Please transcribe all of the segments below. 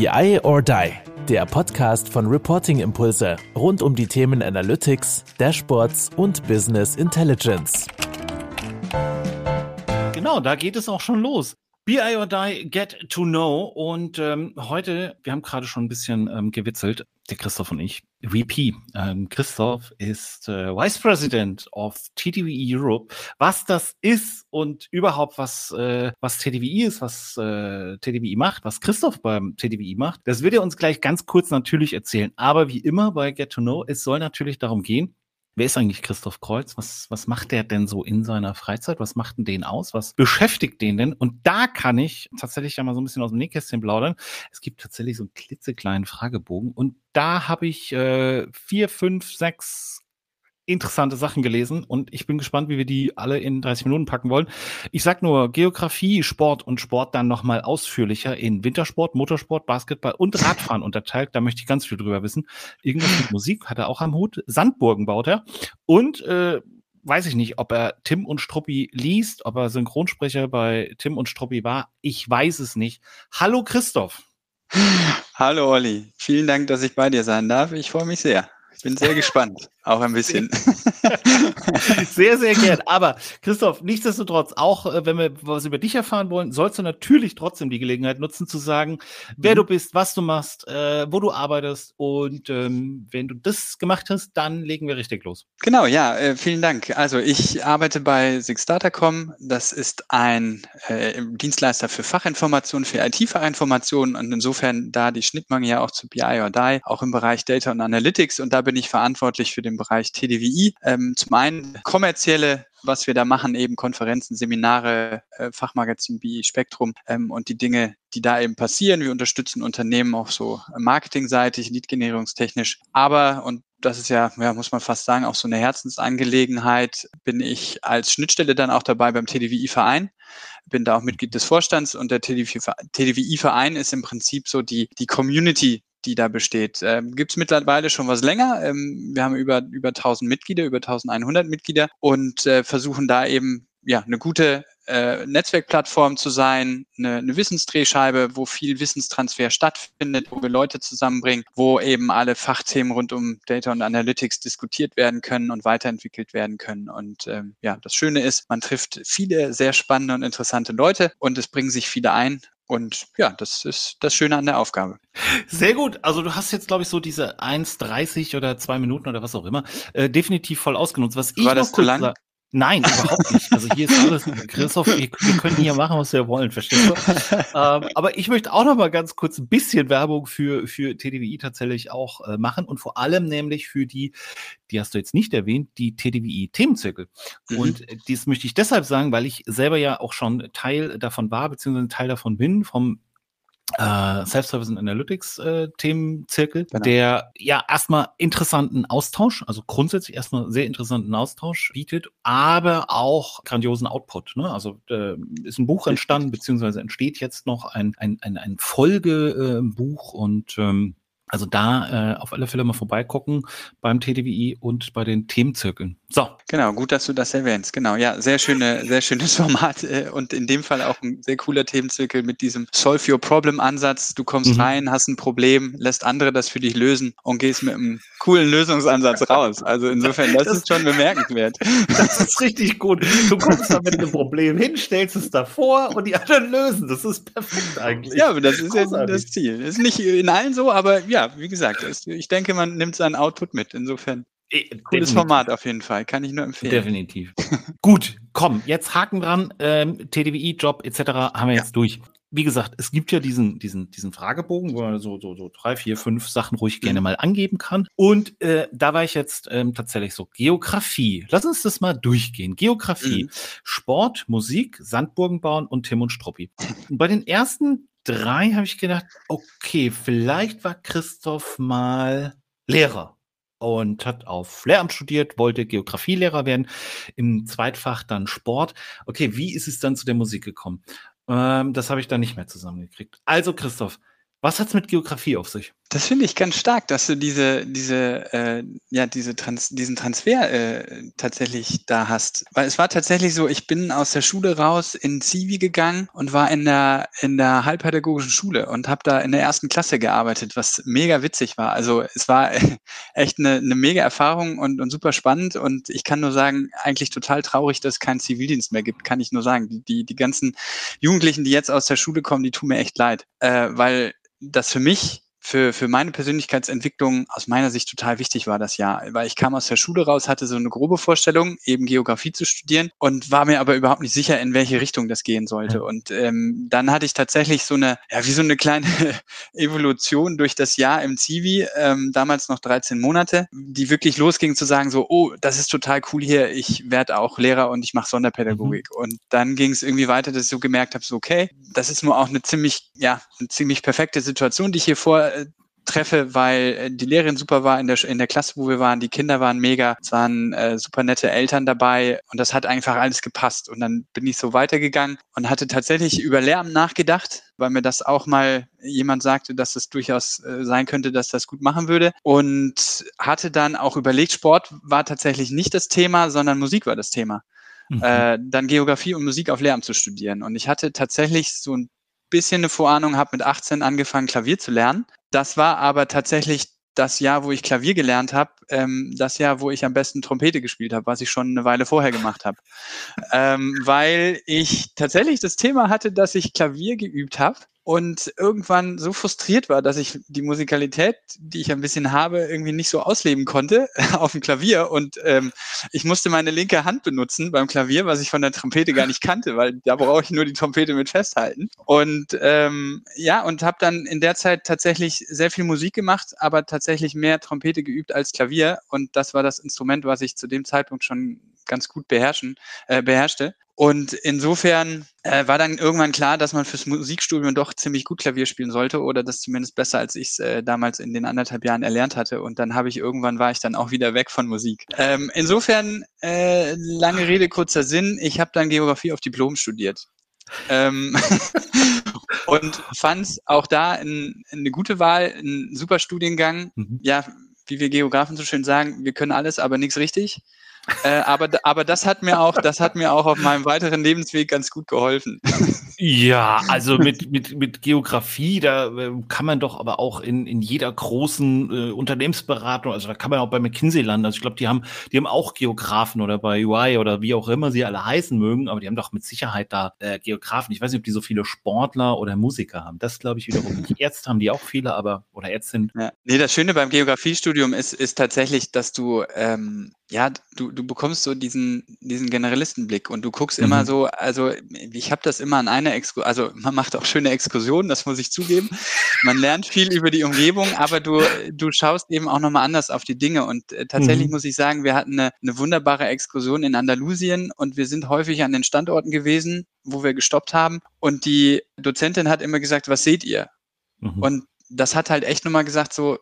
BI or Die, der Podcast von Reporting Impulse rund um die Themen Analytics, Dashboards und Business Intelligence. Genau, da geht es auch schon los. BI or Die, Get to Know. Und ähm, heute, wir haben gerade schon ein bisschen ähm, gewitzelt, der Christoph und ich. VP. Ähm, Christoph ist äh, Vice President of TTVE Europe. Was das ist und überhaupt was, äh, was TTVE ist, was äh, TTVE macht, was Christoph beim TTVE macht, das wird er uns gleich ganz kurz natürlich erzählen. Aber wie immer bei Get to Know, es soll natürlich darum gehen, Wer ist eigentlich Christoph Kreuz? Was, was macht der denn so in seiner Freizeit? Was macht denn den aus? Was beschäftigt den denn? Und da kann ich tatsächlich ja mal so ein bisschen aus dem Nähkästchen plaudern. Es gibt tatsächlich so einen klitzekleinen Fragebogen und da habe ich äh, vier, fünf, sechs interessante Sachen gelesen und ich bin gespannt, wie wir die alle in 30 Minuten packen wollen. Ich sag nur Geografie, Sport und Sport dann nochmal ausführlicher in Wintersport, Motorsport, Basketball und Radfahren unterteilt. Da möchte ich ganz viel drüber wissen. Irgendwas mit Musik hat er auch am Hut. Sandburgen baut er und äh, weiß ich nicht, ob er Tim und Struppi liest, ob er Synchronsprecher bei Tim und Struppi war. Ich weiß es nicht. Hallo Christoph. Hallo Olli, vielen Dank, dass ich bei dir sein darf. Ich freue mich sehr. Ich bin sehr gespannt. Auch ein bisschen. sehr, sehr gern. Aber Christoph, nichtsdestotrotz, auch äh, wenn wir was über dich erfahren wollen, sollst du natürlich trotzdem die Gelegenheit nutzen zu sagen, wer mhm. du bist, was du machst, äh, wo du arbeitest. Und ähm, wenn du das gemacht hast, dann legen wir richtig los. Genau, ja, äh, vielen Dank. Also ich arbeite bei Sixdata.com. Das ist ein äh, Dienstleister für Fachinformationen, für IT-Fachinformationen und insofern da die Schnittmenge ja auch zu BI or Die, auch im Bereich Data und Analytics. Und da bin ich verantwortlich für den Bereich TDWI. Ähm, zum einen kommerzielle was wir da machen, eben Konferenzen, Seminare, äh, Fachmagazin wie Spektrum ähm, und die Dinge, die da eben passieren. Wir unterstützen Unternehmen auch so marketingseitig, lead-generierungstechnisch. Aber, und das ist ja, ja, muss man fast sagen, auch so eine Herzensangelegenheit, bin ich als Schnittstelle dann auch dabei beim TDWI-Verein bin da auch Mitglied des Vorstands und der TDWI-Verein ist im Prinzip so die, die Community die da besteht. Ähm, Gibt es mittlerweile schon was länger. Ähm, wir haben über, über 1000 Mitglieder, über 1100 Mitglieder und äh, versuchen da eben ja, eine gute äh, Netzwerkplattform zu sein, eine, eine Wissensdrehscheibe, wo viel Wissenstransfer stattfindet, wo wir Leute zusammenbringen, wo eben alle Fachthemen rund um Data und Analytics diskutiert werden können und weiterentwickelt werden können. Und ähm, ja, das Schöne ist, man trifft viele sehr spannende und interessante Leute und es bringen sich viele ein und ja, das ist das Schöne an der Aufgabe. Sehr gut. Also du hast jetzt, glaube ich, so diese 1,30 oder zwei Minuten oder was auch immer, äh, definitiv voll ausgenutzt. Was ich War das zu lang? Nein, überhaupt nicht. Also hier ist alles, Christoph, wir, wir können hier machen, was wir wollen, verstehst du? ähm, aber ich möchte auch noch mal ganz kurz ein bisschen Werbung für, für TDWI tatsächlich auch äh, machen und vor allem nämlich für die, die hast du jetzt nicht erwähnt, die TDWI Themenzirkel. Mhm. Und dies möchte ich deshalb sagen, weil ich selber ja auch schon Teil davon war, beziehungsweise Teil davon bin, vom äh, Self-Service and Analytics äh, Themenzirkel, genau. der ja erstmal interessanten Austausch, also grundsätzlich erstmal sehr interessanten Austausch bietet, aber auch grandiosen Output. Ne? Also äh, ist ein Buch entstanden, beziehungsweise entsteht jetzt noch ein, ein, ein, ein Folgebuch und ähm, also da äh, auf alle Fälle mal vorbeigucken beim TDWI und bei den Themenzirkeln. So. Genau, gut, dass du das erwähnst. Genau, ja, sehr schöne, sehr schönes Format äh, und in dem Fall auch ein sehr cooler Themenzirkel mit diesem Solve Your Problem Ansatz. Du kommst mhm. rein, hast ein Problem, lässt andere das für dich lösen und gehst mit einem coolen Lösungsansatz raus. Also insofern, das, das ist schon bemerkenswert. Das ist richtig gut. Du kommst da mit einem Problem hin, stellst es davor und die anderen lösen. Das ist perfekt eigentlich. Ja, aber das ist ja das Ziel. Ist nicht in allen so, aber ja, wie gesagt, ich denke, man nimmt seinen Output mit. Insofern. Äh, cooles. Format auf jeden Fall, kann ich nur empfehlen. Definitiv. Gut, komm, jetzt Haken dran. Ähm, TDWI-Job etc. haben wir ja. jetzt durch wie gesagt, es gibt ja diesen, diesen, diesen Fragebogen, wo man so, so, so drei, vier, fünf Sachen ruhig mhm. gerne mal angeben kann. Und äh, da war ich jetzt ähm, tatsächlich so, Geografie. Lass uns das mal durchgehen. Geografie, mhm. Sport, Musik, Sandburgen bauen und Tim und Struppi. Und bei den ersten drei habe ich gedacht, okay, vielleicht war Christoph mal Lehrer und hat auf Lehramt studiert, wollte Geografielehrer werden, im Zweitfach dann Sport. Okay, wie ist es dann zu der Musik gekommen? Ähm, das habe ich dann nicht mehr zusammengekriegt. Also, Christoph, was hat's mit Geografie auf sich? Das finde ich ganz stark, dass du diese, diese, äh, ja, diese Trans diesen Transfer äh, tatsächlich da hast. Weil es war tatsächlich so, ich bin aus der Schule raus in Zivi gegangen und war in der, in der halbpädagogischen Schule und habe da in der ersten Klasse gearbeitet, was mega witzig war. Also es war echt eine, eine mega Erfahrung und, und super spannend. Und ich kann nur sagen, eigentlich total traurig, dass es keinen Zivildienst mehr gibt, kann ich nur sagen. Die, die, die ganzen Jugendlichen, die jetzt aus der Schule kommen, die tun mir echt leid. Äh, weil das für mich für, für meine Persönlichkeitsentwicklung aus meiner Sicht total wichtig war das Jahr, weil ich kam aus der Schule raus, hatte so eine grobe Vorstellung, eben Geografie zu studieren und war mir aber überhaupt nicht sicher, in welche Richtung das gehen sollte. Und ähm, dann hatte ich tatsächlich so eine, ja, wie so eine kleine Evolution durch das Jahr im Zivi, ähm, damals noch 13 Monate, die wirklich losging zu sagen, so, oh, das ist total cool hier, ich werde auch Lehrer und ich mache Sonderpädagogik. Mhm. Und dann ging es irgendwie weiter, dass ich so gemerkt habe, so, okay, das ist nur auch eine ziemlich, ja, eine ziemlich perfekte Situation, die ich hier vor äh, treffe, weil äh, die Lehrerin super war in der, in der Klasse, wo wir waren. Die Kinder waren mega. Es waren äh, super nette Eltern dabei und das hat einfach alles gepasst. Und dann bin ich so weitergegangen und hatte tatsächlich über Lehramt nachgedacht, weil mir das auch mal jemand sagte, dass es durchaus äh, sein könnte, dass das gut machen würde. Und hatte dann auch überlegt, Sport war tatsächlich nicht das Thema, sondern Musik war das Thema. Mhm. Äh, dann Geografie und Musik auf Lehramt zu studieren. Und ich hatte tatsächlich so ein bisschen eine Vorahnung, habe mit 18 angefangen, Klavier zu lernen. Das war aber tatsächlich das Jahr, wo ich Klavier gelernt habe, ähm, das Jahr, wo ich am besten Trompete gespielt habe, was ich schon eine Weile vorher gemacht habe. ähm, weil ich tatsächlich das Thema hatte, dass ich Klavier geübt habe und irgendwann so frustriert war, dass ich die Musikalität, die ich ein bisschen habe, irgendwie nicht so ausleben konnte auf dem Klavier. Und ähm, ich musste meine linke Hand benutzen beim Klavier, was ich von der Trompete gar nicht kannte, weil da brauche ich nur die Trompete mit festhalten. Und ähm, ja und habe dann in der Zeit tatsächlich sehr viel Musik gemacht, aber tatsächlich mehr Trompete geübt als Klavier und das war das Instrument, was ich zu dem Zeitpunkt schon ganz gut beherrschen, äh, beherrschte und insofern äh, war dann irgendwann klar, dass man fürs Musikstudium doch ziemlich gut Klavier spielen sollte oder das zumindest besser, als ich es äh, damals in den anderthalb Jahren erlernt hatte. Und dann habe ich irgendwann war ich dann auch wieder weg von Musik. Ähm, insofern äh, lange Rede kurzer Sinn. Ich habe dann Geografie auf Diplom studiert. Ähm und fand auch da in, in eine gute Wahl, ein super Studiengang. Mhm. Ja, wie wir Geografen so schön sagen, wir können alles, aber nichts richtig. Äh, aber, aber das hat mir auch, das hat mir auch auf meinem weiteren Lebensweg ganz gut geholfen. Ja, also mit, mit, mit Geografie, da äh, kann man doch aber auch in, in jeder großen äh, Unternehmensberatung, also da kann man auch bei McKinsey landen. Also ich glaube, die haben, die haben auch Geografen oder bei UI oder wie auch immer sie alle heißen mögen, aber die haben doch mit Sicherheit da äh, Geografen. Ich weiß nicht, ob die so viele Sportler oder Musiker haben. Das glaube ich wiederum nicht. Ärzte haben die auch viele, aber oder Ärztinnen. Ja. Nee, das Schöne beim Geografiestudium ist, ist tatsächlich, dass du ähm, ja, du, du bekommst so diesen, diesen Generalistenblick und du guckst mhm. immer so, also ich habe das immer an einer Exkursion, also man macht auch schöne Exkursionen, das muss ich zugeben. Man lernt viel über die Umgebung, aber du, du schaust eben auch nochmal anders auf die Dinge. Und äh, tatsächlich mhm. muss ich sagen, wir hatten eine, eine wunderbare Exkursion in Andalusien und wir sind häufig an den Standorten gewesen, wo wir gestoppt haben. Und die Dozentin hat immer gesagt, was seht ihr? Mhm. Und das hat halt echt nochmal gesagt, so,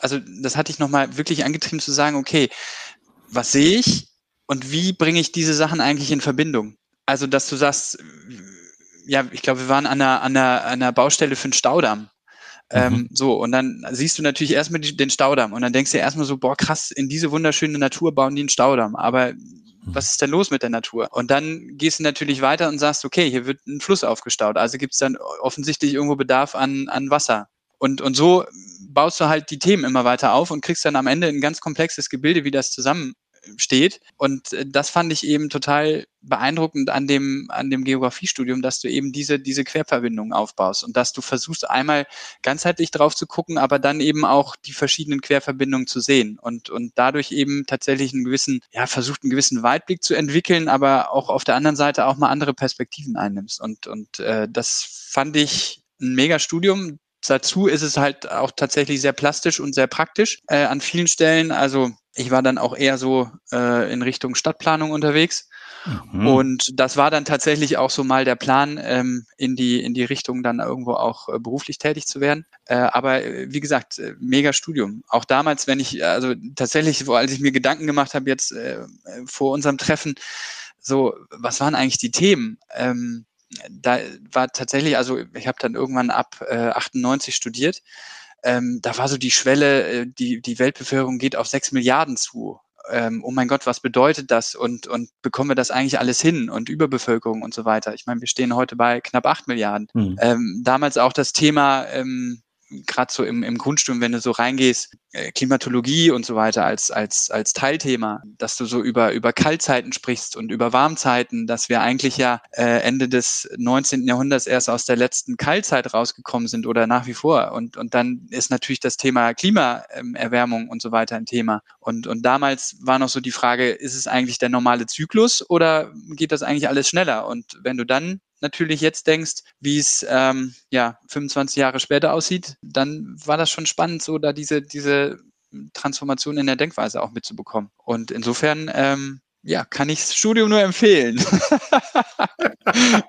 also das hatte ich nochmal wirklich angetrieben zu sagen, okay, was sehe ich und wie bringe ich diese Sachen eigentlich in Verbindung? Also, dass du sagst, ja, ich glaube, wir waren an einer, an einer, an einer Baustelle für einen Staudamm. Ähm, mhm. so, und dann siehst du natürlich erstmal die, den Staudamm und dann denkst du erstmal so, boah, krass, in diese wunderschöne Natur bauen die einen Staudamm. Aber mhm. was ist denn los mit der Natur? Und dann gehst du natürlich weiter und sagst, okay, hier wird ein Fluss aufgestaut. Also gibt es dann offensichtlich irgendwo Bedarf an, an Wasser. Und, und so baust du halt die Themen immer weiter auf und kriegst dann am Ende ein ganz komplexes Gebilde, wie das zusammensteht. Und äh, das fand ich eben total beeindruckend an dem, an dem Geografiestudium, dass du eben diese, diese Querverbindungen aufbaust und dass du versuchst einmal ganzheitlich drauf zu gucken, aber dann eben auch die verschiedenen Querverbindungen zu sehen und, und dadurch eben tatsächlich einen gewissen, ja, versucht einen gewissen Weitblick zu entwickeln, aber auch auf der anderen Seite auch mal andere Perspektiven einnimmst. Und, und äh, das fand ich ein mega Studium. Dazu ist es halt auch tatsächlich sehr plastisch und sehr praktisch äh, an vielen Stellen. Also ich war dann auch eher so äh, in Richtung Stadtplanung unterwegs. Mhm. Und das war dann tatsächlich auch so mal der Plan, ähm, in, die, in die Richtung dann irgendwo auch äh, beruflich tätig zu werden. Äh, aber äh, wie gesagt, äh, mega Studium. Auch damals, wenn ich, also tatsächlich, als ich mir Gedanken gemacht habe, jetzt äh, vor unserem Treffen, so, was waren eigentlich die Themen? Ähm, da war tatsächlich, also ich habe dann irgendwann ab äh, 98 studiert. ähm, da war so die Schwelle, äh, die, die Weltbevölkerung geht auf sechs Milliarden zu ähm, oh mein Gott, was bedeutet das und, und bekommen wir das eigentlich alles hin und Überbevölkerung und so weiter. Ich meine, wir stehen heute bei knapp acht Milliarden. Mhm. Ähm, damals auch das Thema, ähm, gerade so im, im Grundstudium, wenn du so reingehst, äh, Klimatologie und so weiter als, als, als Teilthema, dass du so über, über Kaltzeiten sprichst und über Warmzeiten, dass wir eigentlich ja äh, Ende des 19. Jahrhunderts erst aus der letzten Kaltzeit rausgekommen sind oder nach wie vor. Und, und dann ist natürlich das Thema Klimaerwärmung und so weiter ein Thema. Und, und damals war noch so die Frage, ist es eigentlich der normale Zyklus oder geht das eigentlich alles schneller? Und wenn du dann natürlich jetzt denkst, wie es ähm, ja 25 Jahre später aussieht, dann war das schon spannend, so da diese diese Transformation in der Denkweise auch mitzubekommen. Und insofern ähm, ja, kann ich das Studium nur empfehlen.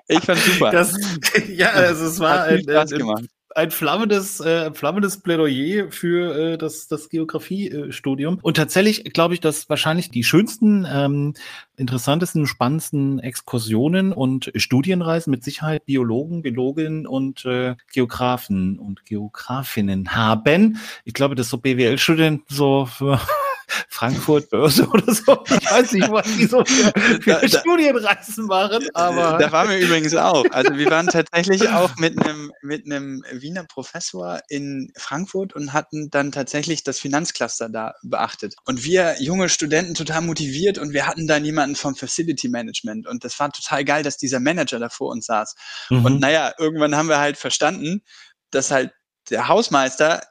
ich fand super. Das, ja, also es war ein, Spaß gemacht ein flammendes, äh, flammendes Plädoyer für äh, das, das Geografiestudium. Und tatsächlich glaube ich, dass wahrscheinlich die schönsten, ähm, interessantesten, spannendsten Exkursionen und Studienreisen mit Sicherheit Biologen, Biologinnen und äh, Geografen und Geografinnen haben. Ich glaube, dass so BWL-Studenten so Frankfurt Börse oder so. Ich weiß nicht, was die so für, für da, Studienreisen machen, aber. Da waren wir übrigens auch. Also wir waren tatsächlich auch mit einem, mit einem Wiener Professor in Frankfurt und hatten dann tatsächlich das Finanzcluster da beachtet. Und wir junge Studenten total motiviert und wir hatten dann jemanden vom Facility Management und das war total geil, dass dieser Manager da vor uns saß. Mhm. Und naja, irgendwann haben wir halt verstanden, dass halt der Hausmeister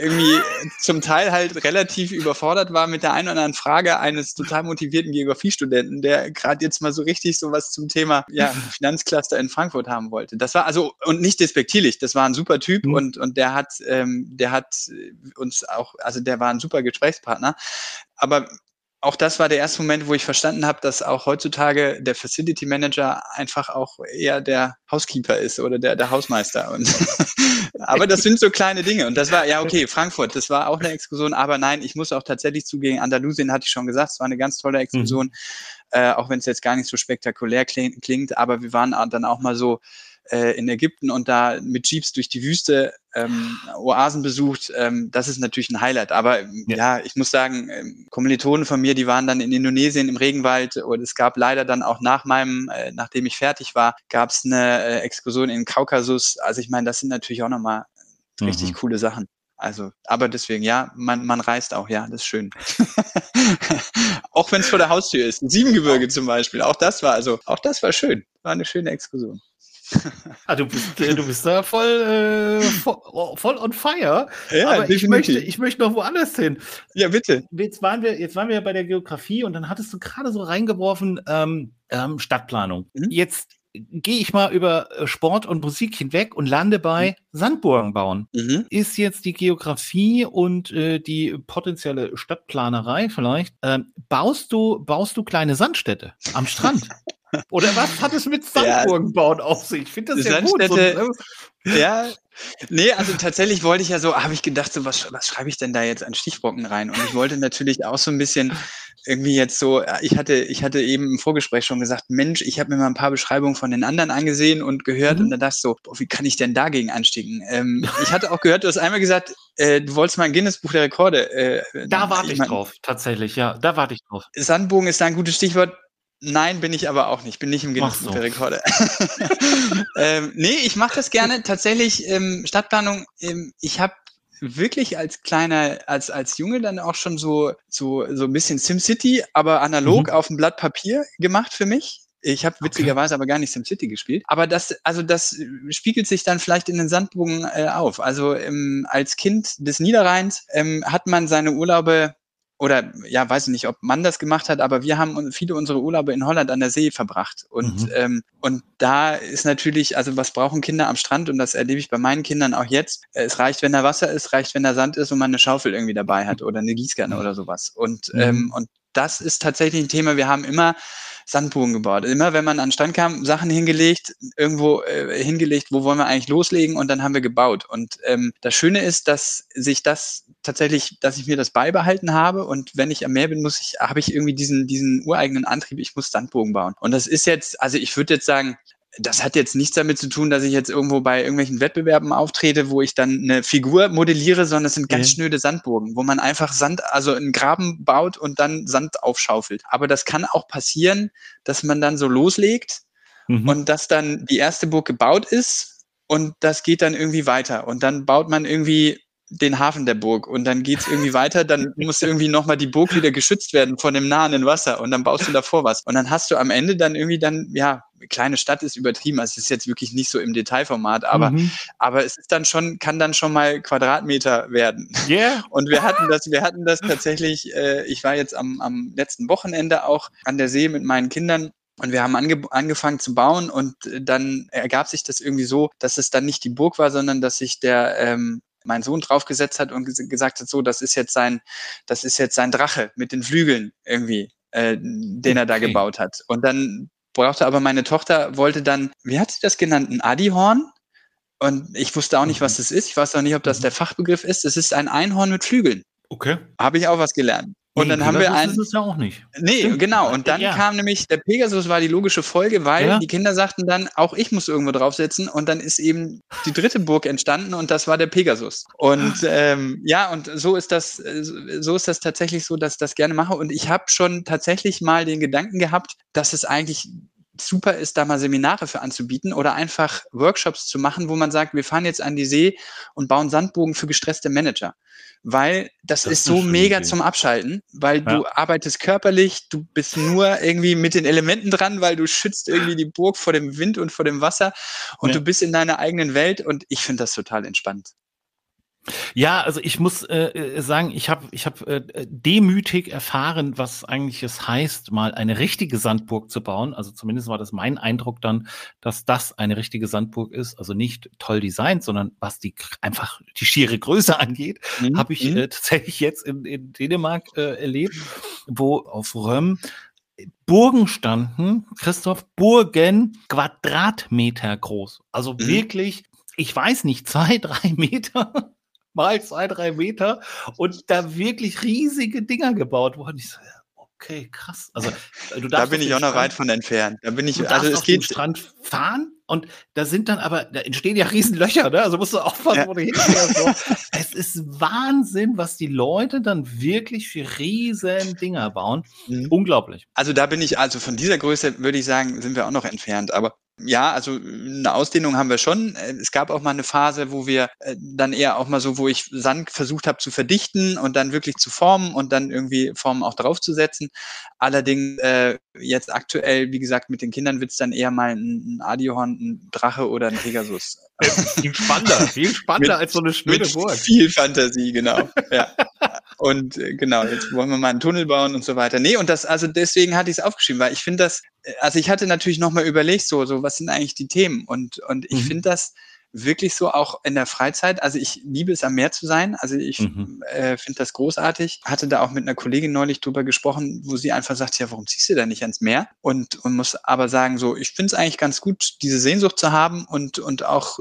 irgendwie zum Teil halt relativ überfordert war mit der einen oder anderen Frage eines total motivierten Geografiestudenten, der gerade jetzt mal so richtig sowas zum Thema ja, Finanzcluster in Frankfurt haben wollte. Das war also und nicht despektierlich, das war ein super Typ mhm. und und der hat ähm, der hat uns auch also der war ein super Gesprächspartner, aber auch das war der erste Moment, wo ich verstanden habe, dass auch heutzutage der Facility Manager einfach auch eher der Housekeeper ist oder der, der Hausmeister. Und aber das sind so kleine Dinge. Und das war, ja, okay, Frankfurt, das war auch eine Exkursion, aber nein, ich muss auch tatsächlich zugehen, Andalusien hatte ich schon gesagt, es war eine ganz tolle Exkursion, mhm. äh, auch wenn es jetzt gar nicht so spektakulär klingt, aber wir waren dann auch mal so äh, in Ägypten und da mit Jeeps durch die Wüste ähm, Oasen besucht. Ähm, das ist natürlich ein Highlight. Aber ja, ja ich muss sagen, ähm, Kommilitonen von mir, die waren dann in Indonesien im Regenwald und es gab leider dann auch nach meinem, äh, nachdem ich fertig war, gab es eine äh, Exkursion in Kaukasus. Also ich meine, das sind natürlich auch nochmal richtig mhm. coole Sachen. Also, aber deswegen, ja, man, man reist auch, ja, das ist schön. auch wenn es vor der Haustür ist. Siebengebirge zum Beispiel, auch das war, also, auch das war schön. War eine schöne Exkursion ah, du, bist, äh, du bist da voll, äh, voll, voll, on fire. Ja, Aber ich möchte, ich möchte noch woanders hin. Ja, bitte. Jetzt waren wir, jetzt waren wir bei der Geografie und dann hattest du gerade so reingeworfen, ähm, ähm, Stadtplanung. Mhm. Jetzt gehe ich mal über äh, Sport und Musik hinweg und lande bei mhm. Sandburgen bauen. Mhm. Ist jetzt die Geografie und äh, die potenzielle Stadtplanerei vielleicht, äh, baust du, baust du kleine Sandstädte am Strand? Oder was hat es mit Sandburgen bauen auf sich? Ich finde das ja gut. So, ne? ja, nee, also tatsächlich wollte ich ja so, habe ich gedacht, so was, was schreibe ich denn da jetzt an Stichbrocken rein? Und ich wollte natürlich auch so ein bisschen irgendwie jetzt so, ich hatte, ich hatte eben im Vorgespräch schon gesagt, Mensch, ich habe mir mal ein paar Beschreibungen von den anderen angesehen und gehört mhm. und dann dachte ich so, boah, wie kann ich denn dagegen anstiegen? Ähm, ich hatte auch gehört, du hast einmal gesagt, äh, du wolltest mal ein Guinness-Buch der Rekorde. Äh, da warte ich, ich drauf, tatsächlich, ja, da warte ich drauf. Sandbogen ist da ein gutes Stichwort Nein, bin ich aber auch nicht. Bin nicht im Guinness so. Rekorde. ähm, nee, ich mache das gerne. Tatsächlich ähm, Stadtplanung. Ähm, ich habe wirklich als kleiner, als als Junge dann auch schon so so so ein bisschen SimCity, aber analog mhm. auf dem Blatt Papier gemacht für mich. Ich habe witzigerweise okay. aber gar nicht SimCity gespielt. Aber das, also das spiegelt sich dann vielleicht in den Sandbogen äh, auf. Also ähm, als Kind des Niederrheins ähm, hat man seine Urlaube oder ja, weiß ich nicht, ob man das gemacht hat, aber wir haben viele unserer Urlaube in Holland an der See verbracht. Und, mhm. ähm, und da ist natürlich, also was brauchen Kinder am Strand? Und das erlebe ich bei meinen Kindern auch jetzt. Es reicht, wenn da Wasser ist, reicht, wenn da Sand ist und man eine Schaufel irgendwie dabei hat oder eine Gießkanne mhm. oder sowas. Und, mhm. ähm, und das ist tatsächlich ein Thema. Wir haben immer Sandbogen gebaut. Immer wenn man an den Strand kam, Sachen hingelegt, irgendwo äh, hingelegt, wo wollen wir eigentlich loslegen und dann haben wir gebaut. Und ähm, das Schöne ist, dass sich das tatsächlich, dass ich mir das beibehalten habe und wenn ich am Meer bin, muss ich, habe ich irgendwie diesen, diesen ureigenen Antrieb, ich muss Sandbogen bauen. Und das ist jetzt, also ich würde jetzt sagen, das hat jetzt nichts damit zu tun, dass ich jetzt irgendwo bei irgendwelchen Wettbewerben auftrete, wo ich dann eine Figur modelliere, sondern es sind ganz ja. schnöde Sandburgen, wo man einfach Sand, also einen Graben baut und dann Sand aufschaufelt. Aber das kann auch passieren, dass man dann so loslegt mhm. und dass dann die erste Burg gebaut ist und das geht dann irgendwie weiter. Und dann baut man irgendwie den Hafen der Burg und dann geht's irgendwie weiter, dann muss irgendwie nochmal die Burg wieder geschützt werden von dem nahenden Wasser und dann baust du davor was. Und dann hast du am Ende dann irgendwie dann, ja, kleine Stadt ist übertrieben, also es ist jetzt wirklich nicht so im Detailformat, aber, mhm. aber es ist dann schon, kann dann schon mal Quadratmeter werden. Yeah. Und wir hatten das, wir hatten das tatsächlich, äh, ich war jetzt am, am letzten Wochenende auch an der See mit meinen Kindern und wir haben ange angefangen zu bauen und dann ergab sich das irgendwie so, dass es dann nicht die Burg war, sondern dass sich der ähm, mein Sohn draufgesetzt hat und gesagt hat, so, das ist jetzt sein, das ist jetzt sein Drache mit den Flügeln irgendwie, äh, den er da gebaut hat. Und dann brauchte aber meine Tochter, wollte dann, wie hat sie das genannt, ein Adihorn? Und ich wusste auch nicht, was mhm. das ist. Ich weiß auch nicht, ob das mhm. der Fachbegriff ist. Es ist ein Einhorn mit Flügeln. Okay. Habe ich auch was gelernt. Und nee, dann haben wir einen. Das ist ja auch nicht. Nee, Stimmt. genau. Und dann ja. kam nämlich der Pegasus war die logische Folge, weil ja. die Kinder sagten dann, auch ich muss irgendwo draufsetzen. Und dann ist eben die dritte Burg entstanden und das war der Pegasus. Und ähm, ja, und so ist das, so ist das tatsächlich so, dass ich das gerne mache. Und ich habe schon tatsächlich mal den Gedanken gehabt, dass es eigentlich super ist, da mal Seminare für anzubieten oder einfach Workshops zu machen, wo man sagt, wir fahren jetzt an die See und bauen Sandbogen für gestresste Manager weil das, das ist so mega Idee. zum Abschalten, weil ja. du arbeitest körperlich, du bist nur irgendwie mit den Elementen dran, weil du schützt irgendwie die Burg vor dem Wind und vor dem Wasser und ja. du bist in deiner eigenen Welt und ich finde das total entspannt. Ja, also ich muss äh, äh sagen, ich habe ich hab, äh, demütig erfahren, was eigentlich es heißt, mal eine richtige Sandburg zu bauen. Also zumindest war das mein Eindruck dann, dass das eine richtige Sandburg ist. Also nicht toll designt, sondern was die einfach die schiere Größe angeht, mhm. habe ich mhm. äh, tatsächlich jetzt in, in Dänemark äh, erlebt, wo auf Röm Burgen standen, Christoph, Burgen Quadratmeter groß. Also mhm. wirklich, ich weiß nicht, zwei, drei Meter mal zwei, drei Meter und da wirklich riesige Dinger gebaut worden. Ich so, okay, krass. Also äh, du da bin ich auch noch weit von entfernt. Da bin ich, du also es geht. Strand fahren und da sind dann aber, da entstehen ja riesen Löcher, ne? Also musst du aufpassen, ja. wo du hinfährst. So. es ist Wahnsinn, was die Leute dann wirklich für riesen Dinger bauen. Mhm. Unglaublich. Also da bin ich, also von dieser Größe würde ich sagen, sind wir auch noch entfernt. Aber ja, also eine Ausdehnung haben wir schon. Äh, es gab auch mal eine Phase, wo wir äh, dann eher auch mal so, wo ich Sand versucht habe zu verdichten und dann wirklich zu formen und dann irgendwie Formen auch draufzusetzen. Allerdings äh, jetzt aktuell, wie gesagt, mit den Kindern wird es dann eher mal ein, ein Adihorn, ein Drache oder ein Pegasus. Viel spannender, viel spannender mit, als so eine schnöde Burg. Viel Fantasie, genau. ja. Und äh, genau, jetzt wollen wir mal einen Tunnel bauen und so weiter. Nee, und das, also deswegen hatte ich es aufgeschrieben, weil ich finde das, äh, also ich hatte natürlich nochmal überlegt, so, so, was sind eigentlich die Themen? Und, und ich mhm. finde das, wirklich so auch in der Freizeit. Also ich liebe es am Meer zu sein. Also ich mhm. äh, finde das großartig. Hatte da auch mit einer Kollegin neulich drüber gesprochen, wo sie einfach sagt, ja, warum ziehst du da nicht ans Meer? Und, und muss aber sagen, so, ich finde es eigentlich ganz gut, diese Sehnsucht zu haben und, und auch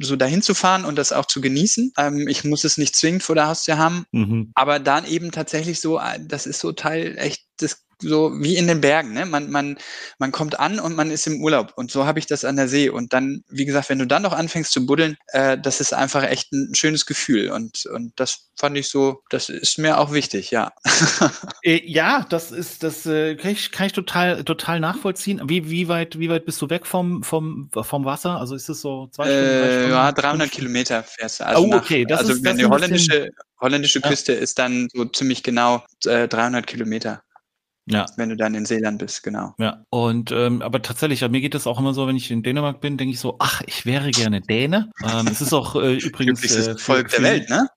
so dahin zu fahren und das auch zu genießen. Ähm, ich muss es nicht zwingend vor der Haustür haben, mhm. aber dann eben tatsächlich so, äh, das ist so Teil echt des so wie in den Bergen. Ne? Man, man, man kommt an und man ist im Urlaub. Und so habe ich das an der See. Und dann, wie gesagt, wenn du dann noch anfängst zu buddeln, äh, das ist einfach echt ein schönes Gefühl. Und, und das fand ich so, das ist mir auch wichtig, ja. äh, ja, das ist, das äh, kann, ich, kann ich total, total nachvollziehen. Wie, wie weit, wie weit bist du weg vom, vom, vom Wasser? Also ist es so zwei Stunden, drei Stunden? Ja, 300 Kilometer fährst du. Also oh, okay. Nach, das also ist, wenn die holländische, holländische Küste ja. ist dann so ziemlich genau äh, 300 Kilometer. Ja. Wenn du dann in Seeland bist, genau. Ja. Und ähm, aber tatsächlich, mir geht das auch immer so, wenn ich in Dänemark bin, denke ich so, ach, ich wäre gerne Däne. Ähm, es ist auch äh, übrigens äh, Volk der Welt, ne?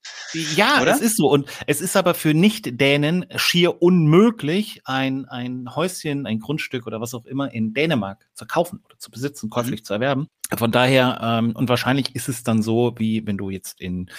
Ja, Oder? es ist so. Und es ist aber für Nicht-Dänen schier unmöglich, ein, ein Häuschen, ein Grundstück oder was auch immer in Dänemark zu kaufen oder zu besitzen, käuflich mhm. zu erwerben. Von daher, ähm, und wahrscheinlich ist es dann so, wie wenn du jetzt in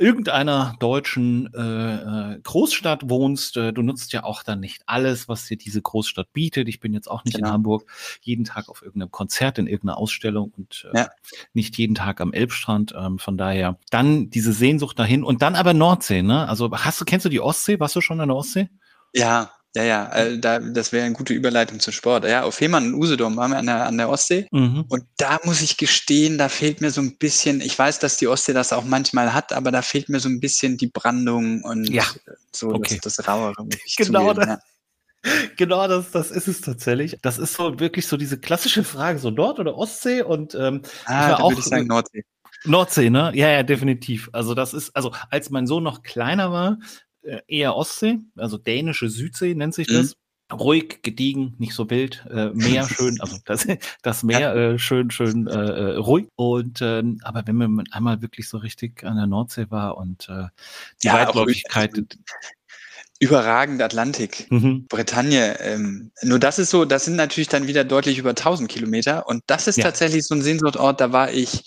irgendeiner deutschen äh, äh, Großstadt wohnst, äh, du nutzt ja auch dann nicht alles, was dir diese Großstadt bietet. Ich bin jetzt auch nicht genau. in Hamburg jeden Tag auf irgendeinem Konzert, in irgendeiner Ausstellung und äh, ja. nicht jeden Tag am Elbstrand. Ähm, von daher dann diese Sehnsucht dahin und dann aber Nordsee. Ne? Also hast du kennst du die Ostsee? Warst du schon an der Ostsee? Ja, Ja, ja, äh, da, das wäre eine gute Überleitung zum Sport. Ja, auf Fehmarn und Usedom waren wir an der, an der Ostsee. Mhm. Und da muss ich gestehen, da fehlt mir so ein bisschen, ich weiß, dass die Ostsee das auch manchmal hat, aber da fehlt mir so ein bisschen die Brandung und ja. so okay. das, das Rauere. Genau, zugeben, das, ja. genau das, das ist es tatsächlich. Das ist so wirklich so diese klassische Frage, so Nord- oder Ostsee und ähm, ah, ich war auch, würde ich sagen Nordsee. Nordsee, ne? Ja, ja, definitiv. Also das ist, also als mein Sohn noch kleiner war, eher Ostsee, also dänische Südsee nennt sich das. Mhm. Ruhig, gediegen, nicht so wild, äh, Meer schön, also das, das Meer äh, schön, schön äh, äh, ruhig. Und ähm, aber wenn man einmal wirklich so richtig an der Nordsee war und äh, die ja, Weitläufigkeit. Überragend Atlantik, mhm. Bretagne. Ähm, nur das ist so, das sind natürlich dann wieder deutlich über 1000 Kilometer. Und das ist ja. tatsächlich so ein Sehnsuchtort, da war ich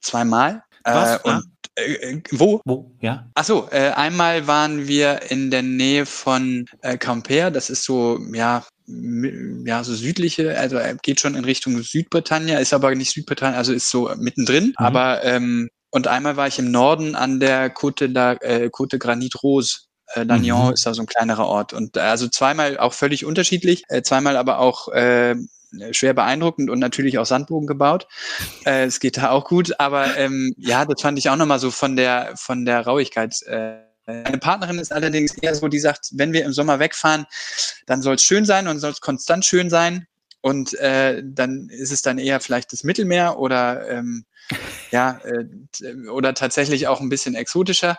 zweimal. Was? Äh, und äh, äh, wo? Wo? Ja. Achso, äh, einmal waren wir in der Nähe von äh, Quimper. Das ist so, ja, ja, so südliche, also er geht schon in Richtung Südbritannien, ist aber nicht Südbritannien, also ist so mittendrin. Mhm. Aber ähm, und einmal war ich im Norden an der Côte, la, äh, Côte Granit Rose. Äh, Lannion mhm. ist da so ein kleinerer Ort. Und äh, also zweimal auch völlig unterschiedlich, äh, zweimal aber auch äh, schwer beeindruckend und natürlich auch Sandbogen gebaut. Äh, es geht da auch gut, aber ähm, ja, das fand ich auch nochmal so von der von der Rauigkeit. Äh, meine Partnerin ist allerdings eher so, die sagt, wenn wir im Sommer wegfahren, dann soll es schön sein und soll es konstant schön sein. Und äh, dann ist es dann eher vielleicht das Mittelmeer oder ähm, ja, äh, oder tatsächlich auch ein bisschen exotischer.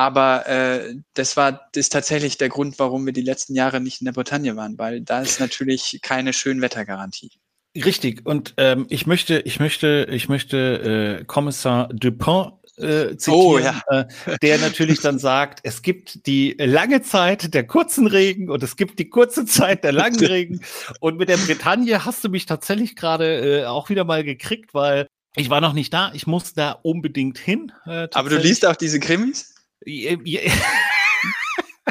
Aber äh, das war das ist tatsächlich der Grund, warum wir die letzten Jahre nicht in der Bretagne waren, weil da ist natürlich keine Schönwettergarantie. Richtig. Und ähm, ich möchte, ich möchte, ich möchte äh, Kommissar Dupont äh, zitieren, oh, ja. äh, der natürlich dann sagt, es gibt die lange Zeit der kurzen Regen und es gibt die kurze Zeit der langen Regen. Und mit der Bretagne hast du mich tatsächlich gerade äh, auch wieder mal gekriegt, weil ich war noch nicht da. Ich muss da unbedingt hin. Äh, Aber du liest auch diese Krimis?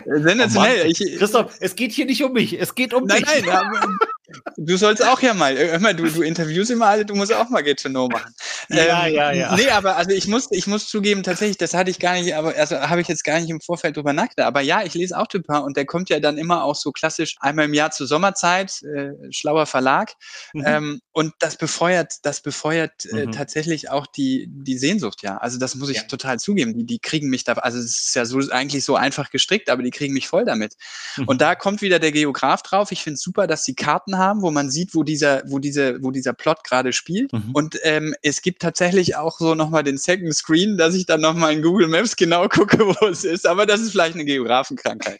Sensationell. Oh ich, Christoph, es geht hier nicht um mich, es geht um nein, dich. Nein, du sollst auch ja mal, immer, du, du interviewst immer alle, du musst auch mal Get to Know machen. Ja, ähm, ja, ja. Nee, aber also ich muss, ich muss zugeben, tatsächlich, das hatte ich gar nicht, aber also habe ich jetzt gar nicht im Vorfeld drüber nachgedacht. Aber ja, ich lese auch Typa und der kommt ja dann immer auch so klassisch einmal im Jahr zur Sommerzeit, äh, schlauer Verlag. Mhm. Ähm, und das befeuert, das befeuert äh, mhm. tatsächlich auch die, die Sehnsucht, ja. Also das muss ich ja. total zugeben. Die, die kriegen mich da, also es ist ja so eigentlich so einfach gestrickt, aber die kriegen mich voll damit. Mhm. Und da kommt wieder der Geograf drauf. Ich finde es super, dass die Karten haben, wo man sieht, wo dieser, wo diese, wo dieser Plot gerade spielt. Mhm. Und ähm, es gibt tatsächlich auch so nochmal den Second Screen, dass ich dann nochmal in Google Maps genau gucke, wo es ist. Aber das ist vielleicht eine Geografenkrankheit.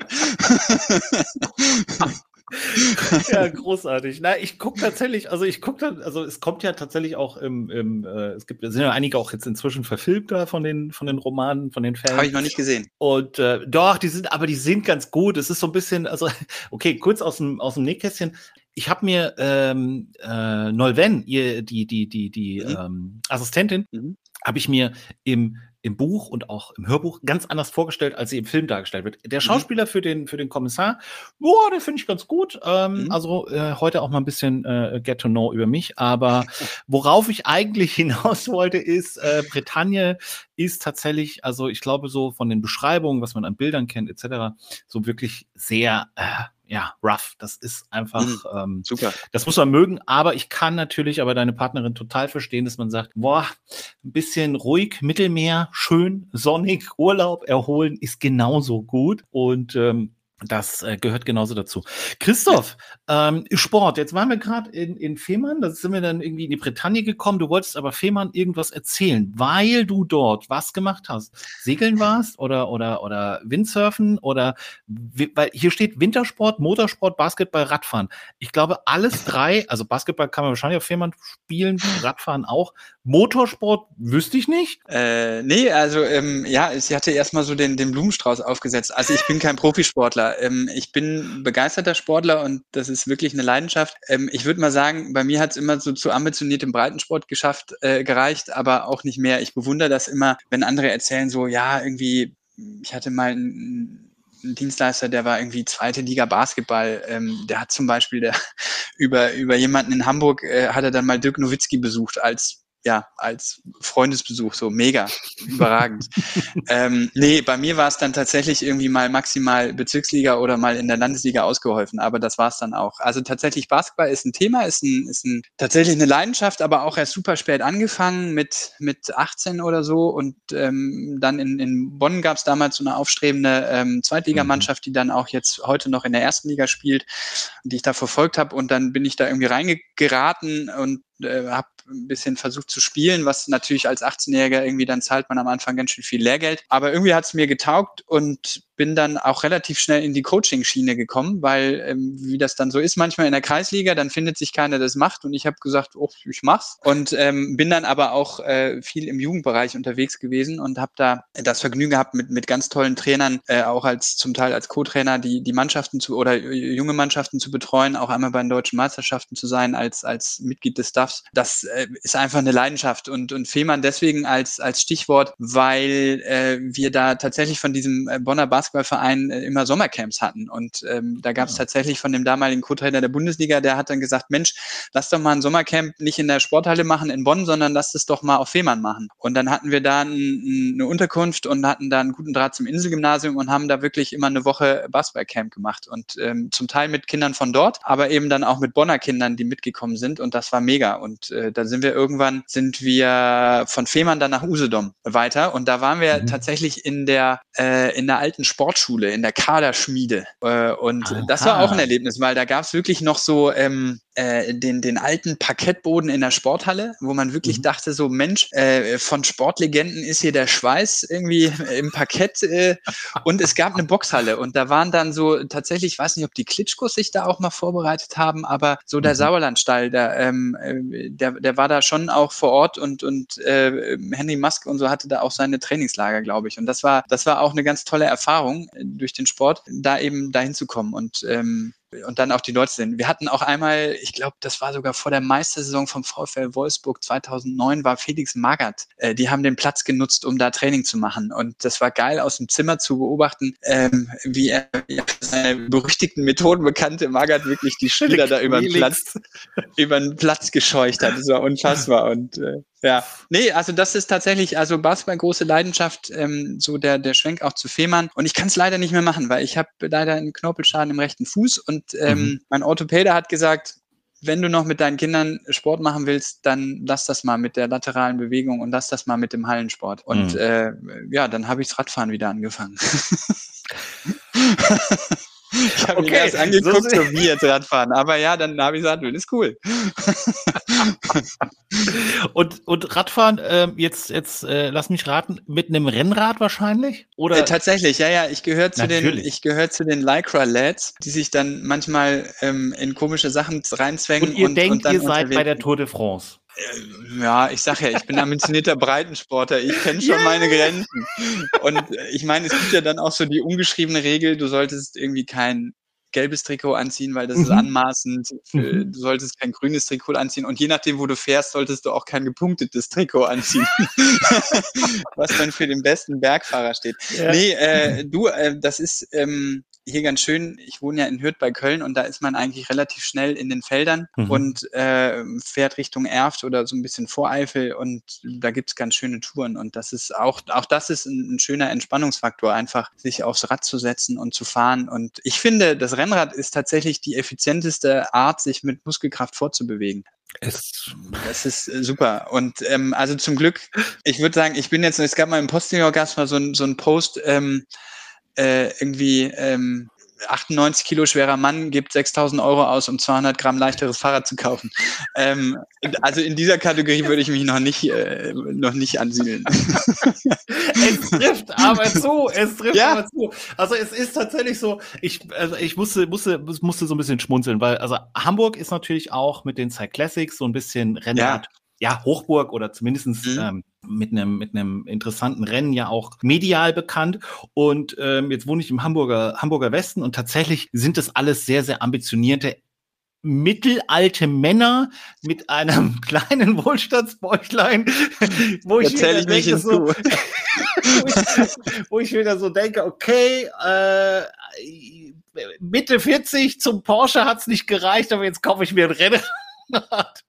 ja, großartig. Na, ich gucke tatsächlich, also ich gucke dann, also es kommt ja tatsächlich auch im, im äh, es gibt, es sind ja einige auch jetzt inzwischen verfilmt da von den, von den Romanen, von den Fans. Habe ich noch nicht gesehen. Und äh, doch, die sind, aber die sind ganz gut. Es ist so ein bisschen, also, okay, kurz aus dem, aus dem Nähkästchen. Ich habe mir ähm, äh, Nolven, ihr, die, die, die, die mhm. ähm, Assistentin, mhm. habe ich mir im im Buch und auch im Hörbuch ganz anders vorgestellt, als sie im Film dargestellt wird. Der mhm. Schauspieler mhm. für den für den Kommissar, boah, den finde ich ganz gut. Ähm, mhm. Also äh, heute auch mal ein bisschen äh, Get to Know über mich. Aber worauf ich eigentlich hinaus wollte, ist äh, Bretagne ist tatsächlich, also ich glaube so von den Beschreibungen, was man an Bildern kennt etc., so wirklich sehr äh, ja, rough. Das ist einfach mhm, ähm, super. Das muss man mögen, aber ich kann natürlich aber deine Partnerin total verstehen, dass man sagt, boah, ein bisschen ruhig, Mittelmeer, schön, sonnig, Urlaub, erholen ist genauso gut. Und ähm, das äh, gehört genauso dazu. Christoph, ähm, Sport. Jetzt waren wir gerade in, in Fehmarn, da sind wir dann irgendwie in die Bretagne gekommen. Du wolltest aber Fehmarn irgendwas erzählen, weil du dort was gemacht hast. Segeln warst oder, oder, oder Windsurfen oder, weil hier steht Wintersport, Motorsport, Basketball, Radfahren. Ich glaube, alles drei, also Basketball kann man wahrscheinlich auf Fehmarn spielen, Radfahren auch. Motorsport wüsste ich nicht. Äh, nee, also ähm, ja, sie hatte erstmal so den, den Blumenstrauß aufgesetzt. Also ich bin kein Profisportler. Ähm, ich bin begeisterter Sportler und das ist wirklich eine Leidenschaft. Ähm, ich würde mal sagen, bei mir hat es immer so zu ambitioniertem Breitensport geschafft, äh, gereicht, aber auch nicht mehr. Ich bewundere das immer, wenn andere erzählen so, ja, irgendwie, ich hatte mal ein ein Dienstleister, der war irgendwie zweite Liga Basketball. Ähm, der hat zum Beispiel der, über, über jemanden in Hamburg, äh, hat er dann mal Dirk Nowitzki besucht als ja, als Freundesbesuch, so mega, überragend. ähm, nee, bei mir war es dann tatsächlich irgendwie mal maximal Bezirksliga oder mal in der Landesliga ausgeholfen, aber das war es dann auch. Also tatsächlich Basketball ist ein Thema, ist ein, ist ein tatsächlich eine Leidenschaft, aber auch erst super spät angefangen mit, mit 18 oder so und ähm, dann in, in Bonn gab es damals so eine aufstrebende ähm, Zweitligamannschaft, die dann auch jetzt heute noch in der ersten Liga spielt, die ich da verfolgt habe und dann bin ich da irgendwie reingeraten und äh, habe ein bisschen versucht zu spielen, was natürlich als 18-Jähriger irgendwie dann zahlt man am Anfang ganz schön viel Lehrgeld. Aber irgendwie hat es mir getaugt und bin dann auch relativ schnell in die Coaching-Schiene gekommen, weil ähm, wie das dann so ist manchmal in der Kreisliga, dann findet sich keiner, der das macht. Und ich habe gesagt, oh, ich mach's. Und ähm, bin dann aber auch äh, viel im Jugendbereich unterwegs gewesen und habe da das Vergnügen gehabt mit mit ganz tollen Trainern, äh, auch als zum Teil als Co-Trainer die die Mannschaften zu oder junge Mannschaften zu betreuen, auch einmal bei den deutschen Meisterschaften zu sein als als Mitglied des Staffs. Das äh, ist einfach eine Leidenschaft. Und und Fehmarn deswegen als als Stichwort, weil äh, wir da tatsächlich von diesem äh, Bonner Basketball Basketballverein äh, immer Sommercamps hatten. Und ähm, da gab es ja. tatsächlich von dem damaligen Co-Trainer der Bundesliga, der hat dann gesagt, Mensch, lass doch mal ein Sommercamp nicht in der Sporthalle machen in Bonn, sondern lass es doch mal auf Fehmarn machen. Und dann hatten wir da ein, eine Unterkunft und hatten da einen guten Draht zum Inselgymnasium und haben da wirklich immer eine Woche Basketballcamp gemacht. Und ähm, zum Teil mit Kindern von dort, aber eben dann auch mit Bonner Kindern, die mitgekommen sind. Und das war mega. Und äh, da sind wir irgendwann, sind wir von Fehmarn dann nach Usedom weiter. Und da waren wir mhm. tatsächlich in der, äh, in der alten Sport Sportschule, in der Kaderschmiede. Äh, und Aha. das war auch ein Erlebnis, weil da gab es wirklich noch so ähm, äh, den, den alten Parkettboden in der Sporthalle, wo man wirklich mhm. dachte, so Mensch, äh, von Sportlegenden ist hier der Schweiß irgendwie im Parkett. Äh, und es gab eine Boxhalle und da waren dann so tatsächlich, ich weiß nicht, ob die Klitschkos sich da auch mal vorbereitet haben, aber so der mhm. Sauerlandstall, der, ähm, äh, der, der war da schon auch vor Ort und, und äh, Henry Musk und so hatte da auch seine Trainingslager, glaube ich. Und das war, das war auch eine ganz tolle Erfahrung äh, durch den Sport, da eben dahin zu kommen. Und ähm, und dann auch die Leute sind. Wir hatten auch einmal, ich glaube, das war sogar vor der Meistersaison vom VfL Wolfsburg 2009, war Felix Magath. Äh, die haben den Platz genutzt, um da Training zu machen. Und das war geil, aus dem Zimmer zu beobachten, ähm, wie er ja, seine berüchtigten Methoden bekannte Magath wirklich die Spieler da über den Platz, über den Platz gescheucht hat. Das war unfassbar. Und äh, ja, nee, also das ist tatsächlich, also Basketball große Leidenschaft, ähm, so der, der Schwenk auch zu Fehmarn. Und ich kann es leider nicht mehr machen, weil ich habe leider einen Knorpelschaden im rechten Fuß und ähm, mhm. mein Orthopäde hat gesagt, wenn du noch mit deinen Kindern Sport machen willst, dann lass das mal mit der lateralen Bewegung und lass das mal mit dem Hallensport. Und mhm. äh, ja, dann habe ich das Radfahren wieder angefangen. Ich habe okay, mir erst angeguckt, so, so wie jetzt Radfahren. Aber ja, dann habe ich gesagt, ist cool. und, und Radfahren, äh, jetzt, jetzt äh, lass mich raten, mit einem Rennrad wahrscheinlich? Oder? Äh, tatsächlich, ja, ja. Ich gehöre zu den, ich gehöre zu den Lycra-Lads, die sich dann manchmal ähm, in komische Sachen reinzwängen. Und ihr und, denkt, und ihr seid bei der Tour de France. Äh, ja, ich sage ja, ich bin ambitionierter Breitensportler. Ich kenne schon yeah. meine Grenzen. Und äh, ich meine, es gibt ja dann auch so die ungeschriebene Regel, du solltest irgendwie kein gelbes Trikot anziehen, weil das mhm. ist anmaßend. Mhm. Du solltest kein grünes Trikot anziehen. Und je nachdem, wo du fährst, solltest du auch kein gepunktetes Trikot anziehen. Was dann für den besten Bergfahrer steht. Ja. Nee, äh, du, äh, das ist, ähm, hier ganz schön, ich wohne ja in Hürth bei Köln und da ist man eigentlich relativ schnell in den Feldern mhm. und äh, fährt Richtung Erft oder so ein bisschen Voreifel und da gibt's ganz schöne Touren und das ist auch, auch das ist ein, ein, schöner Entspannungsfaktor, einfach sich aufs Rad zu setzen und zu fahren und ich finde, das Rennrad ist tatsächlich die effizienteste Art, sich mit Muskelkraft fortzubewegen. Es, das ist äh, super. Und ähm, also zum Glück, ich würde sagen, ich bin jetzt, es gab mal im Postinger gab mal so ein, so ein Post, ähm, äh, irgendwie ähm, 98 Kilo schwerer Mann gibt 6000 Euro aus, um 200 Gramm leichteres Fahrrad zu kaufen. Ähm, also in dieser Kategorie würde ich mich noch nicht, äh, noch nicht ansiedeln. es trifft aber zu, es trifft ja. aber zu. Also es ist tatsächlich so, ich, also ich musste, musste, musste so ein bisschen schmunzeln, weil also Hamburg ist natürlich auch mit den Cyclassics so ein bisschen Rennrad. Ja ja, Hochburg oder zumindestens mhm. ähm, mit einem mit einem interessanten Rennen ja auch medial bekannt. Und ähm, jetzt wohne ich im Hamburger Hamburger Westen und tatsächlich sind das alles sehr sehr ambitionierte mittelalte Männer mit einem kleinen Wohlstandsbäuchlein, wo ich Erzähl wieder ich denke, so, wo, ich, wo ich wieder so denke, okay, äh, Mitte 40 zum Porsche hat's nicht gereicht, aber jetzt kaufe ich mir ein Rennen Fahrrad.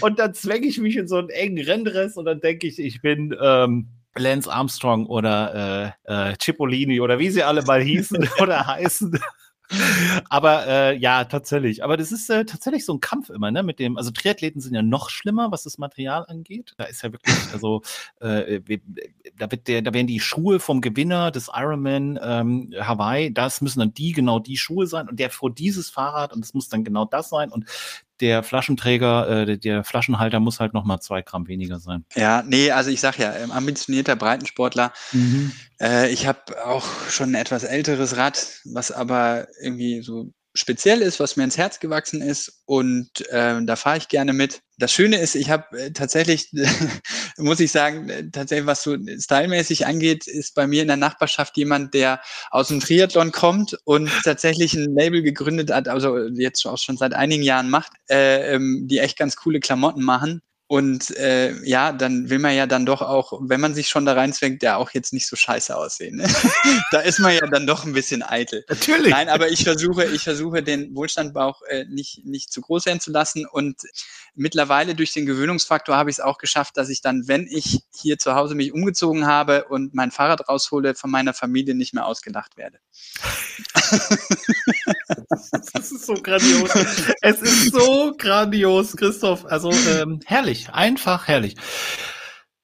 Und dann zwänge ich mich in so einen engen Renndress und dann denke ich, ich bin ähm, Lance Armstrong oder äh, äh, Cipollini oder wie sie alle mal hießen oder heißen. Aber äh, ja, tatsächlich. Aber das ist äh, tatsächlich so ein Kampf immer, ne? Mit dem, also Triathleten sind ja noch schlimmer, was das Material angeht. Da ist ja wirklich, also äh, da wird der, da werden die Schuhe vom Gewinner des Ironman ähm, Hawaii, das müssen dann die genau die Schuhe sein und der vor dieses Fahrrad und das muss dann genau das sein und der Flaschenträger, äh, der, Flaschenhalter muss halt noch mal zwei Gramm weniger sein. Ja, nee, also ich sag ja, ähm, ambitionierter Breitensportler. Mhm. Äh, ich habe auch schon ein etwas älteres Rad, was aber irgendwie so speziell ist, was mir ins Herz gewachsen ist und äh, da fahre ich gerne mit. Das Schöne ist, ich habe äh, tatsächlich, muss ich sagen, äh, tatsächlich, was so stylmäßig angeht, ist bei mir in der Nachbarschaft jemand, der aus dem Triathlon kommt und tatsächlich ein Label gegründet hat, also jetzt auch schon seit einigen Jahren macht, äh, ähm, die echt ganz coole Klamotten machen. Und äh, ja, dann will man ja dann doch auch, wenn man sich schon da reinzwängt, ja auch jetzt nicht so scheiße aussehen. Ne? da ist man ja dann doch ein bisschen eitel. Natürlich. Nein, aber ich versuche, ich versuche den Wohlstandbauch äh, nicht, nicht zu groß werden zu lassen. Und mittlerweile durch den Gewöhnungsfaktor habe ich es auch geschafft, dass ich dann, wenn ich hier zu Hause mich umgezogen habe und mein Fahrrad raushole, von meiner Familie nicht mehr ausgelacht werde. das ist so grandios. Es ist so grandios, Christoph. Also ähm, herrlich, einfach herrlich.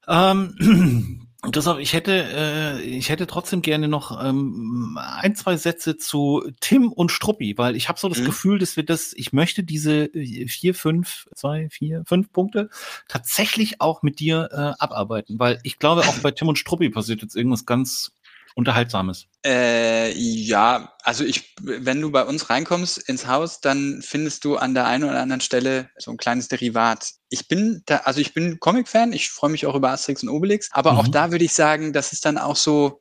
Ähm, Deshalb, ich hätte, äh, ich hätte trotzdem gerne noch ähm, ein, zwei Sätze zu Tim und Struppi, weil ich habe so das mhm. Gefühl, dass wir das, ich möchte diese äh, vier, fünf, zwei, vier, fünf Punkte tatsächlich auch mit dir äh, abarbeiten, weil ich glaube, auch bei Tim und Struppi passiert jetzt irgendwas ganz Unterhaltsames? Äh, ja, also ich, wenn du bei uns reinkommst ins Haus, dann findest du an der einen oder anderen Stelle so ein kleines Derivat. Ich bin da, also ich bin Comic-Fan, ich freue mich auch über Asterix und Obelix, aber mhm. auch da würde ich sagen, das ist dann auch so,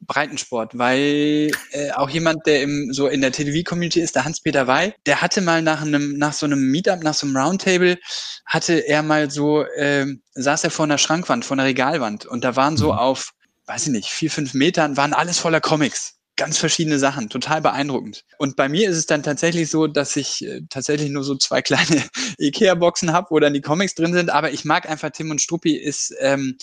Breitensport, weil äh, auch jemand, der im, so in der TDV-Community ist, der Hans-Peter Wey, der hatte mal nach einem, nach so einem Meetup, nach so einem Roundtable, hatte er mal so, äh, saß er vor einer Schrankwand, vor einer Regalwand und da waren so mhm. auf weiß ich nicht, vier, fünf Metern waren alles voller Comics. Ganz verschiedene Sachen, total beeindruckend. Und bei mir ist es dann tatsächlich so, dass ich äh, tatsächlich nur so zwei kleine Ikea-Boxen habe, wo dann die Comics drin sind. Aber ich mag einfach Tim und Struppi ist ähm,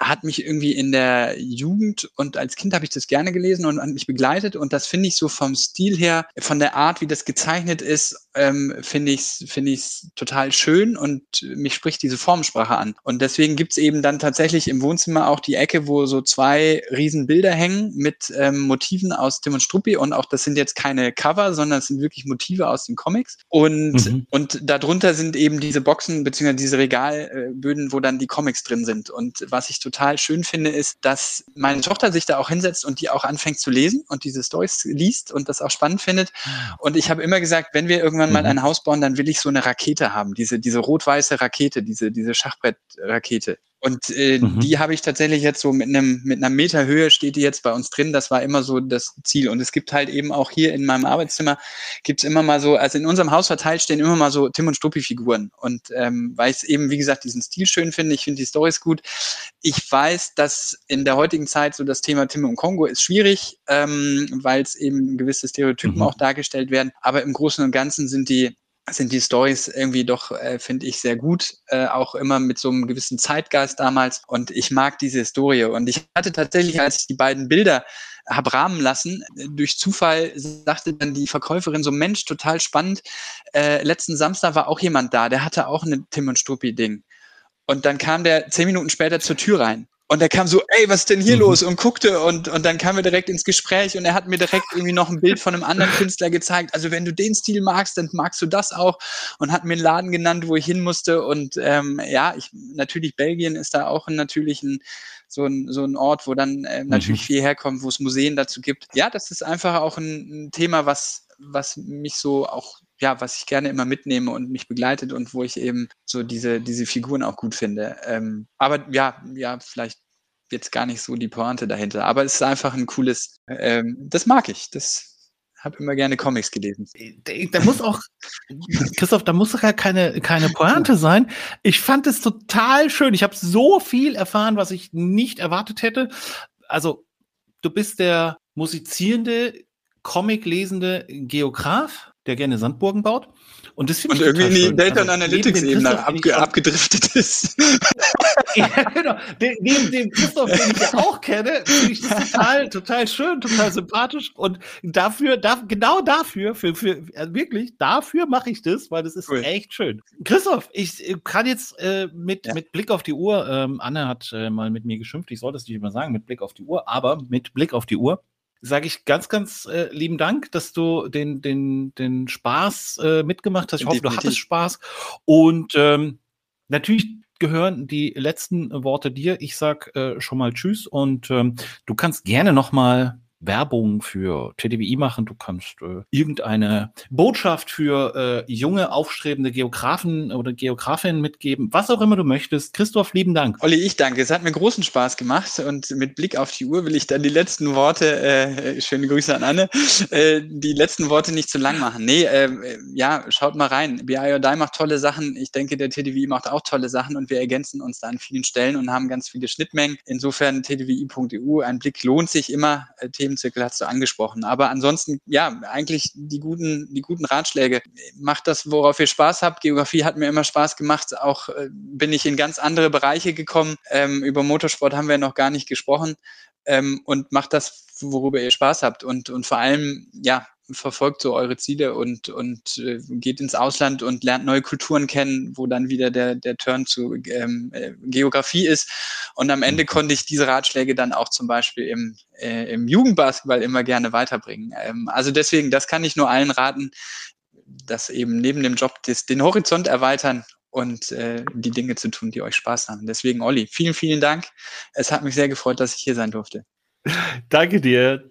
hat mich irgendwie in der Jugend und als Kind habe ich das gerne gelesen und hat mich begleitet und das finde ich so vom Stil her, von der Art, wie das gezeichnet ist, ähm, finde ich es ich's total schön und mich spricht diese Formensprache an. Und deswegen gibt's eben dann tatsächlich im Wohnzimmer auch die Ecke, wo so zwei Riesenbilder hängen mit ähm, Motiven aus Tim und Struppi und auch das sind jetzt keine Cover, sondern es sind wirklich Motive aus den Comics. Und, mhm. und darunter sind eben diese Boxen beziehungsweise diese Regalböden, wo dann die Comics drin sind. Und was ich total schön finde, ist, dass meine Tochter sich da auch hinsetzt und die auch anfängt zu lesen und diese Stories liest und das auch spannend findet. Und ich habe immer gesagt, wenn wir irgendwann mal mhm. ein Haus bauen, dann will ich so eine Rakete haben, diese, diese rot-weiße Rakete, diese, diese Schachbrettrakete. Und äh, mhm. die habe ich tatsächlich jetzt so mit einem mit einer Meter Höhe steht die jetzt bei uns drin. Das war immer so das Ziel. Und es gibt halt eben auch hier in meinem Arbeitszimmer gibt's immer mal so, also in unserem Haus verteilt stehen immer mal so Tim und Struppi Figuren. Und ähm, weil ich eben wie gesagt diesen Stil schön finde, ich finde die Stories gut. Ich weiß, dass in der heutigen Zeit so das Thema Tim und Kongo ist schwierig, ähm, weil es eben gewisse Stereotypen mhm. auch dargestellt werden. Aber im Großen und Ganzen sind die sind die Stories irgendwie doch, äh, finde ich, sehr gut, äh, auch immer mit so einem gewissen Zeitgeist damals. Und ich mag diese Historie. Und ich hatte tatsächlich, als ich die beiden Bilder habe rahmen lassen, durch Zufall sagte dann die Verkäuferin so, Mensch, total spannend. Äh, letzten Samstag war auch jemand da, der hatte auch eine Tim und Struppi-Ding. Und dann kam der zehn Minuten später zur Tür rein. Und er kam so, ey, was ist denn hier mhm. los? Und guckte und, und dann kamen wir direkt ins Gespräch und er hat mir direkt irgendwie noch ein Bild von einem anderen Künstler gezeigt. Also wenn du den Stil magst, dann magst du das auch. Und hat mir einen Laden genannt, wo ich hin musste. Und ähm, ja, ich, natürlich Belgien ist da auch natürlich ein, so, ein, so ein Ort, wo dann ähm, natürlich mhm. viel herkommt, wo es Museen dazu gibt. Ja, das ist einfach auch ein, ein Thema, was, was mich so auch ja, was ich gerne immer mitnehme und mich begleitet und wo ich eben so diese, diese Figuren auch gut finde. Ähm, aber ja, ja, vielleicht jetzt gar nicht so die Pointe dahinter. Aber es ist einfach ein cooles, ähm, das mag ich. Das habe immer gerne Comics gelesen. Da muss auch, Christoph, da muss doch ja keine, keine Pointe sein. Ich fand es total schön. Ich habe so viel erfahren, was ich nicht erwartet hätte. Also, du bist der musizierende, Comic lesende Geograf der gerne Sandburgen baut. Und das finde ich irgendwie in die Data also, Analytics-Ebene abge abgedriftet ist. ja, genau. neben dem Christoph, den ich ja auch kenne, finde ich das total, total schön, total sympathisch. Und dafür, da, genau dafür, für, für, also wirklich, dafür mache ich das, weil das ist cool. echt schön. Christoph, ich äh, kann jetzt äh, mit, ja. mit Blick auf die Uhr, ähm, Anne hat äh, mal mit mir geschimpft, ich sollte es nicht immer sagen, mit Blick auf die Uhr, aber mit Blick auf die Uhr sage ich ganz, ganz äh, lieben Dank, dass du den, den, den Spaß äh, mitgemacht hast. Ich hoffe, du hattest Spaß. Und ähm, natürlich gehören die letzten Worte dir. Ich sag äh, schon mal Tschüss und ähm, du kannst gerne noch mal Werbung für TDWI machen, du kannst äh, irgendeine Botschaft für äh, junge, aufstrebende Geografen oder Geografinnen mitgeben, was auch immer du möchtest. Christoph, lieben Dank. Olli, ich danke. Es hat mir großen Spaß gemacht und mit Blick auf die Uhr will ich dann die letzten Worte, äh, schöne Grüße an Anne, äh, die letzten Worte nicht zu lang machen. Nee, äh, ja, schaut mal rein. BI or Die macht tolle Sachen. Ich denke, der TDWI macht auch tolle Sachen und wir ergänzen uns da an vielen Stellen und haben ganz viele Schnittmengen. Insofern tdwi.eu, ein Blick lohnt sich immer. Äh, Themenzirkel hast du angesprochen. Aber ansonsten, ja, eigentlich die guten, die guten Ratschläge. Macht das, worauf ihr Spaß habt. Geografie hat mir immer Spaß gemacht. Auch äh, bin ich in ganz andere Bereiche gekommen. Ähm, über Motorsport haben wir noch gar nicht gesprochen. Ähm, und macht das, worüber ihr Spaß habt. Und, und vor allem, ja, verfolgt so eure Ziele und, und äh, geht ins Ausland und lernt neue Kulturen kennen, wo dann wieder der, der Turn zu ähm, äh, Geografie ist. Und am Ende mhm. konnte ich diese Ratschläge dann auch zum Beispiel im, äh, im Jugendbasketball immer gerne weiterbringen. Ähm, also deswegen, das kann ich nur allen raten, dass eben neben dem Job des, den Horizont erweitern und äh, die Dinge zu tun, die euch Spaß haben. Deswegen, Olli, vielen, vielen Dank. Es hat mich sehr gefreut, dass ich hier sein durfte. Danke dir.